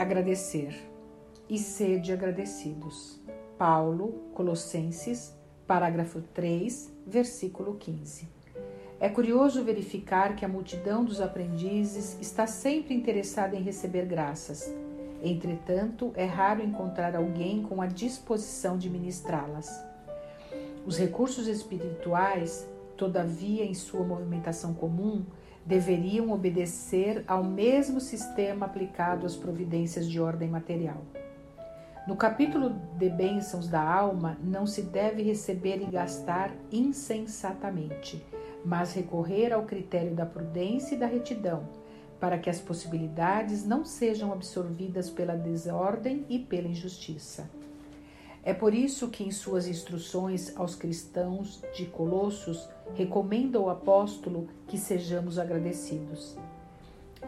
agradecer e sede agradecidos. Paulo, Colossenses, parágrafo 3, versículo 15. É curioso verificar que a multidão dos aprendizes está sempre interessada em receber graças. Entretanto, é raro encontrar alguém com a disposição de ministrá-las. Os recursos espirituais, todavia, em sua movimentação comum, deveriam obedecer ao mesmo sistema aplicado às providências de ordem material. No capítulo de bênçãos da alma, não se deve receber e gastar insensatamente, mas recorrer ao critério da prudência e da retidão, para que as possibilidades não sejam absorvidas pela desordem e pela injustiça. É por isso que, em suas instruções aos cristãos de Colossos, recomenda o apóstolo que sejamos agradecidos.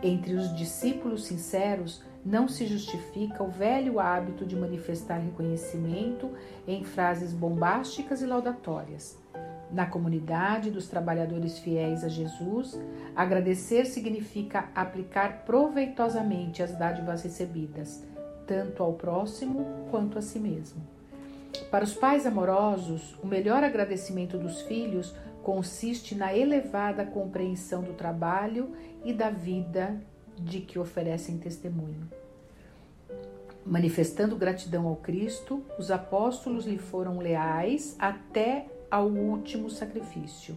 Entre os discípulos sinceros, não se justifica o velho hábito de manifestar reconhecimento em frases bombásticas e laudatórias. Na comunidade dos trabalhadores fiéis a Jesus, agradecer significa aplicar proveitosamente as dádivas recebidas, tanto ao próximo quanto a si mesmo. Para os pais amorosos, o melhor agradecimento dos filhos consiste na elevada compreensão do trabalho e da vida de que oferecem testemunho. Manifestando gratidão ao Cristo, os apóstolos lhe foram leais até ao último sacrifício.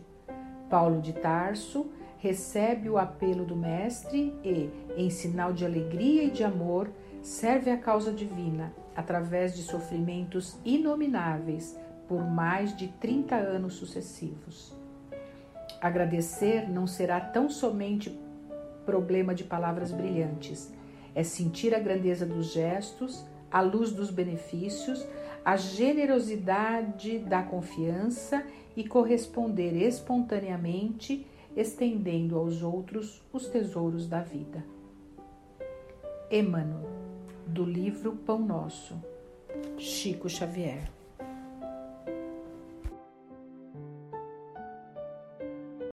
Paulo de Tarso recebe o apelo do Mestre e, em sinal de alegria e de amor, serve a causa divina através de sofrimentos inomináveis por mais de 30 anos sucessivos. Agradecer não será tão somente problema de palavras brilhantes, é sentir a grandeza dos gestos, a luz dos benefícios, a generosidade da confiança e corresponder espontaneamente, estendendo aos outros os tesouros da vida. Emmanuel do livro Pão Nosso, Chico Xavier.